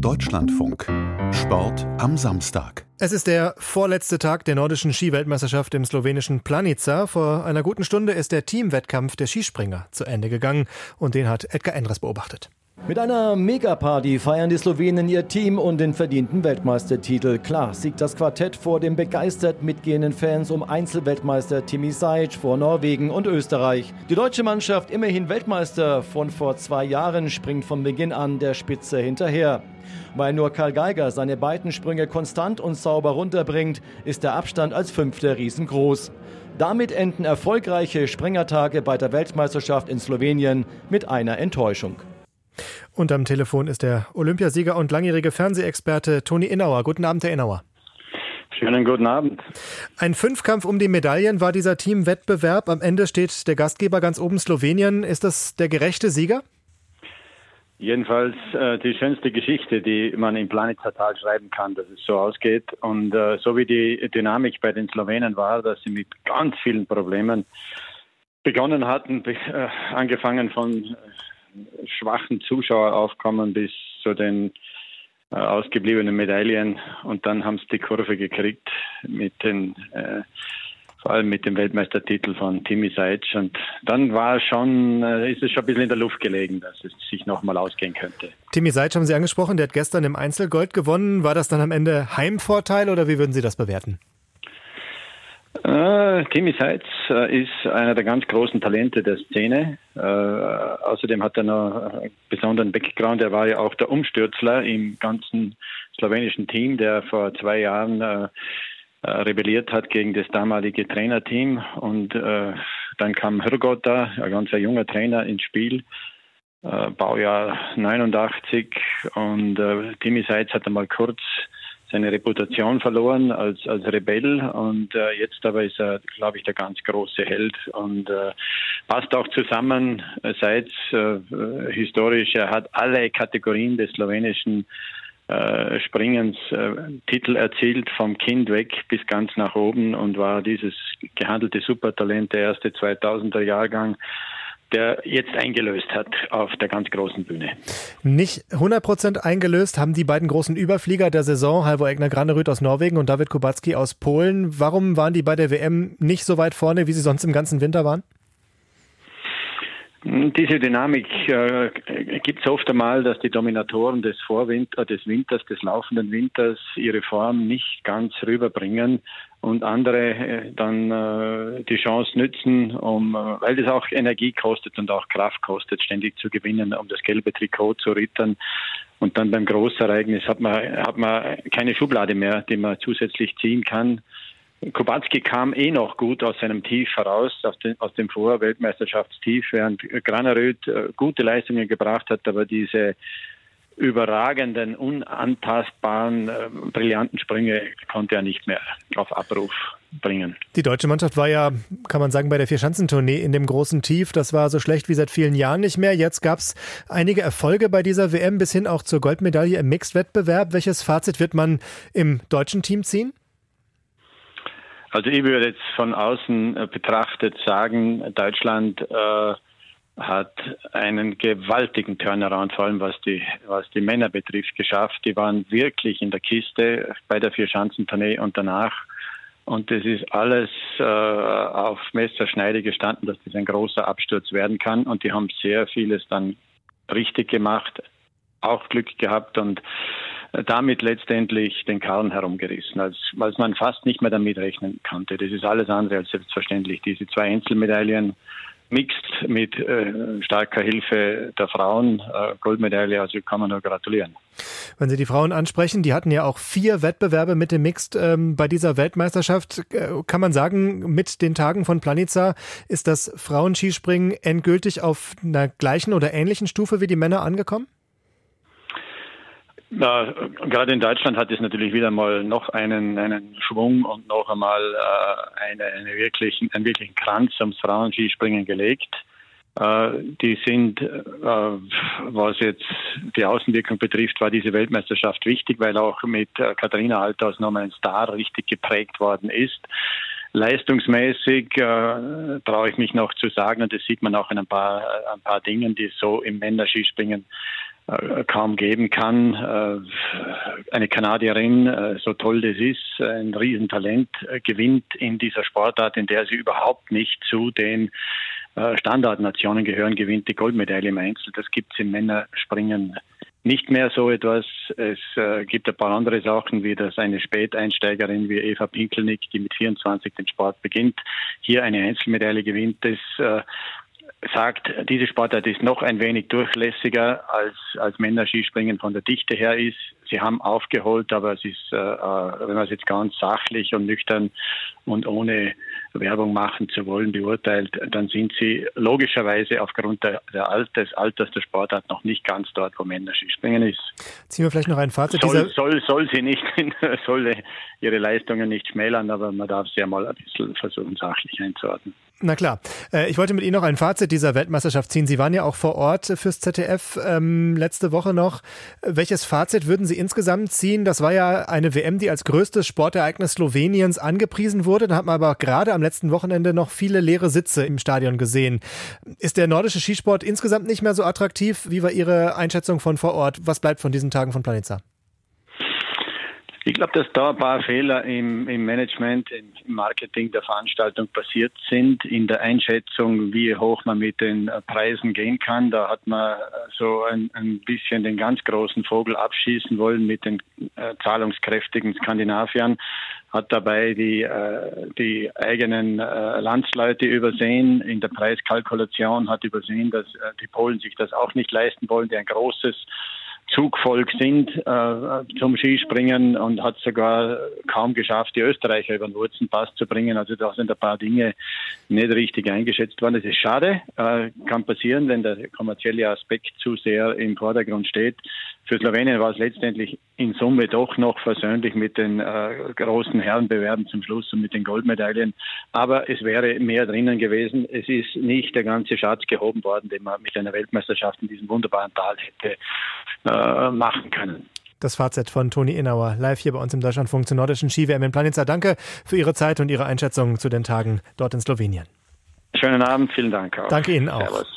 Deutschlandfunk. Sport am Samstag. Es ist der vorletzte Tag der nordischen Skiweltmeisterschaft im slowenischen Planica. Vor einer guten Stunde ist der Teamwettkampf der Skispringer zu Ende gegangen und den hat Edgar Endres beobachtet. Mit einer Megaparty feiern die Slowenen ihr Team und den verdienten Weltmeistertitel. Klar siegt das Quartett vor den begeistert mitgehenden Fans um Einzelweltmeister Timi Sajic vor Norwegen und Österreich. Die deutsche Mannschaft, immerhin Weltmeister von vor zwei Jahren, springt von Beginn an der Spitze hinterher. Weil nur Karl Geiger seine beiden Sprünge konstant und sauber runterbringt, ist der Abstand als Fünfter riesengroß. Damit enden erfolgreiche Springertage bei der Weltmeisterschaft in Slowenien mit einer Enttäuschung. Und am Telefon ist der Olympiasieger und langjährige Fernsehexperte Toni Innauer. Guten Abend, Herr Innauer. Schönen guten Abend. Ein Fünfkampf um die Medaillen war dieser Teamwettbewerb. Am Ende steht der Gastgeber ganz oben Slowenien. Ist das der gerechte Sieger? Jedenfalls äh, die schönste Geschichte, die man im Planetatal schreiben kann, dass es so ausgeht. Und äh, so wie die Dynamik bei den Slowenen war, dass sie mit ganz vielen Problemen begonnen hatten, äh, angefangen von schwachen Zuschaueraufkommen bis zu den äh, ausgebliebenen Medaillen. Und dann haben sie die Kurve gekriegt mit den, äh, vor allem mit dem Weltmeistertitel von Timi Seitsch. Und dann war schon, äh, ist es schon ein bisschen in der Luft gelegen, dass es sich nochmal ausgehen könnte. Timi Seitsch haben Sie angesprochen, der hat gestern im Einzelgold gewonnen. War das dann am Ende Heimvorteil oder wie würden Sie das bewerten? Äh, Timmy Seitz äh, ist einer der ganz großen Talente der Szene. Äh, außerdem hat er noch einen besonderen Background. Er war ja auch der Umstürzler im ganzen slowenischen Team, der vor zwei Jahren rebelliert hat gegen das damalige Trainerteam. Und dann kam Hrgota, ein ganz junger Trainer, ins Spiel. Baujahr 89 und Timmy Seitz hat einmal kurz seine Reputation verloren als, als Rebell und äh, jetzt aber ist er, glaube ich, der ganz große Held und äh, passt auch zusammen seit äh, historisch. Er hat alle Kategorien des slowenischen äh, Springens äh, Titel erzielt, vom Kind weg bis ganz nach oben und war dieses gehandelte Supertalent der erste 2000er Jahrgang der jetzt eingelöst hat auf der ganz großen Bühne. Nicht 100% eingelöst haben die beiden großen Überflieger der Saison, Halvor Egner Granerüth aus Norwegen und David Kubacki aus Polen. Warum waren die bei der WM nicht so weit vorne, wie sie sonst im ganzen Winter waren? Diese Dynamik äh, gibt es oft einmal, dass die Dominatoren des Vorwinter, des Winters, des laufenden Winters ihre Form nicht ganz rüberbringen und andere äh, dann äh, die Chance nützen, um, äh, weil das auch Energie kostet und auch Kraft kostet, ständig zu gewinnen, um das gelbe Trikot zu rittern. Und dann beim Großereignis hat man, hat man keine Schublade mehr, die man zusätzlich ziehen kann. Kubacki kam eh noch gut aus seinem Tief heraus, aus, den, aus dem Vorweltmeisterschaftstief, während Graneröd äh, gute Leistungen gebracht hat, aber diese überragenden, unantastbaren, äh, brillanten Sprünge konnte er nicht mehr auf Abruf bringen. Die deutsche Mannschaft war ja, kann man sagen, bei der Vierschanzentournee in dem großen Tief. Das war so schlecht wie seit vielen Jahren nicht mehr. Jetzt gab es einige Erfolge bei dieser WM bis hin auch zur Goldmedaille im Mixed-Wettbewerb. Welches Fazit wird man im deutschen Team ziehen? Also ich würde jetzt von außen äh, betrachtet sagen, Deutschland äh, hat einen gewaltigen Turnaround, vor allem was die, was die Männer betrifft, geschafft. Die waren wirklich in der Kiste bei der Vierschanzentournee und danach. Und das ist alles äh, auf Messerschneide gestanden, dass das ein großer Absturz werden kann. Und die haben sehr vieles dann richtig gemacht, auch Glück gehabt und damit letztendlich den Karren herumgerissen, als, als man fast nicht mehr damit rechnen konnte. Das ist alles andere als selbstverständlich. Diese zwei Einzelmedaillen mixed mit äh, starker Hilfe der Frauen, äh, Goldmedaille, also kann man nur gratulieren. Wenn Sie die Frauen ansprechen, die hatten ja auch vier Wettbewerbe mit dem Mixed ähm, bei dieser Weltmeisterschaft. Äh, kann man sagen, mit den Tagen von Planica ist das Frauenskispringen endgültig auf einer gleichen oder ähnlichen Stufe wie die Männer angekommen? Na, gerade in Deutschland hat es natürlich wieder mal noch einen, einen Schwung und noch einmal äh, eine, eine wirklichen, einen wirklichen Kranz ums Frauenskispringen gelegt. Äh, die sind, äh, was jetzt die Außenwirkung betrifft, war diese Weltmeisterschaft wichtig, weil auch mit äh, Katharina Althaus nochmal ein Star richtig geprägt worden ist. Leistungsmäßig äh, traue ich mich noch zu sagen, und das sieht man auch in ein paar, ein paar Dingen, die so im Männerskispringen äh, kaum geben kann. Äh, eine Kanadierin, äh, so toll das ist, ein Riesentalent, gewinnt in dieser Sportart, in der sie überhaupt nicht zu den Standardnationen gehören, gewinnt die Goldmedaille im Einzel. Das gibt es im Männerspringen nicht mehr so etwas. Es äh, gibt ein paar andere Sachen, wie dass eine Späteinsteigerin wie Eva Pinkelnick, die mit 24 den Sport beginnt, hier eine Einzelmedaille gewinnt. Das äh, sagt, diese Sportart ist noch ein wenig durchlässiger als, als Männerskispringen von der Dichte her ist. Sie haben aufgeholt, aber es ist, äh, äh, wenn man es jetzt ganz sachlich und nüchtern und ohne Werbung machen zu wollen beurteilt, dann sind sie logischerweise aufgrund der, der Alt, des Alters der Sportart noch nicht ganz dort, wo Männerskispringen ist. Ziehen wir vielleicht noch ein Fazit. Soll, soll, soll sie nicht, soll ihre Leistungen nicht schmälern, aber man darf sie ja mal ein bisschen versuchen, sachlich einzuordnen. Na klar. Äh, ich wollte mit Ihnen noch ein Fazit dieser Weltmeisterschaft ziehen. Sie waren ja auch vor Ort fürs ZDF ähm, letzte Woche noch. Welches Fazit würden Sie insgesamt ziehen? Das war ja eine WM, die als größtes Sportereignis Sloweniens angepriesen wurde. Da hat man aber gerade am letzten Wochenende noch viele leere Sitze im Stadion gesehen. Ist der nordische Skisport insgesamt nicht mehr so attraktiv? Wie war Ihre Einschätzung von vor Ort? Was bleibt von diesen Tagen von Planitza? Ich glaube, dass da ein paar Fehler im, im, Management, im Marketing der Veranstaltung passiert sind, in der Einschätzung, wie hoch man mit den Preisen gehen kann. Da hat man so ein, ein bisschen den ganz großen Vogel abschießen wollen mit den äh, zahlungskräftigen Skandinaviern, hat dabei die, äh, die eigenen äh, Landsleute übersehen in der Preiskalkulation, hat übersehen, dass äh, die Polen sich das auch nicht leisten wollen, die ein großes Zugvolk sind äh, zum Skispringen und hat sogar kaum geschafft, die Österreicher über den Wurzenpass zu bringen. Also da sind ein paar Dinge nicht richtig eingeschätzt worden. Das ist schade, äh, kann passieren, wenn der kommerzielle Aspekt zu sehr im Vordergrund steht. Für Slowenien war es letztendlich in Summe doch noch versöhnlich mit den äh, großen Herrenbewerben zum Schluss und mit den Goldmedaillen. Aber es wäre mehr drinnen gewesen. Es ist nicht der ganze Schatz gehoben worden, den man mit einer Weltmeisterschaft in diesem wunderbaren Tal hätte äh, machen können. Das Fazit von Toni Innauer, live hier bei uns im Deutschlandfunk zur nordischen Ski-WM in Planitza. Danke für Ihre Zeit und Ihre Einschätzung zu den Tagen dort in Slowenien. Schönen Abend, vielen Dank auch. Danke Ihnen auch. Servus.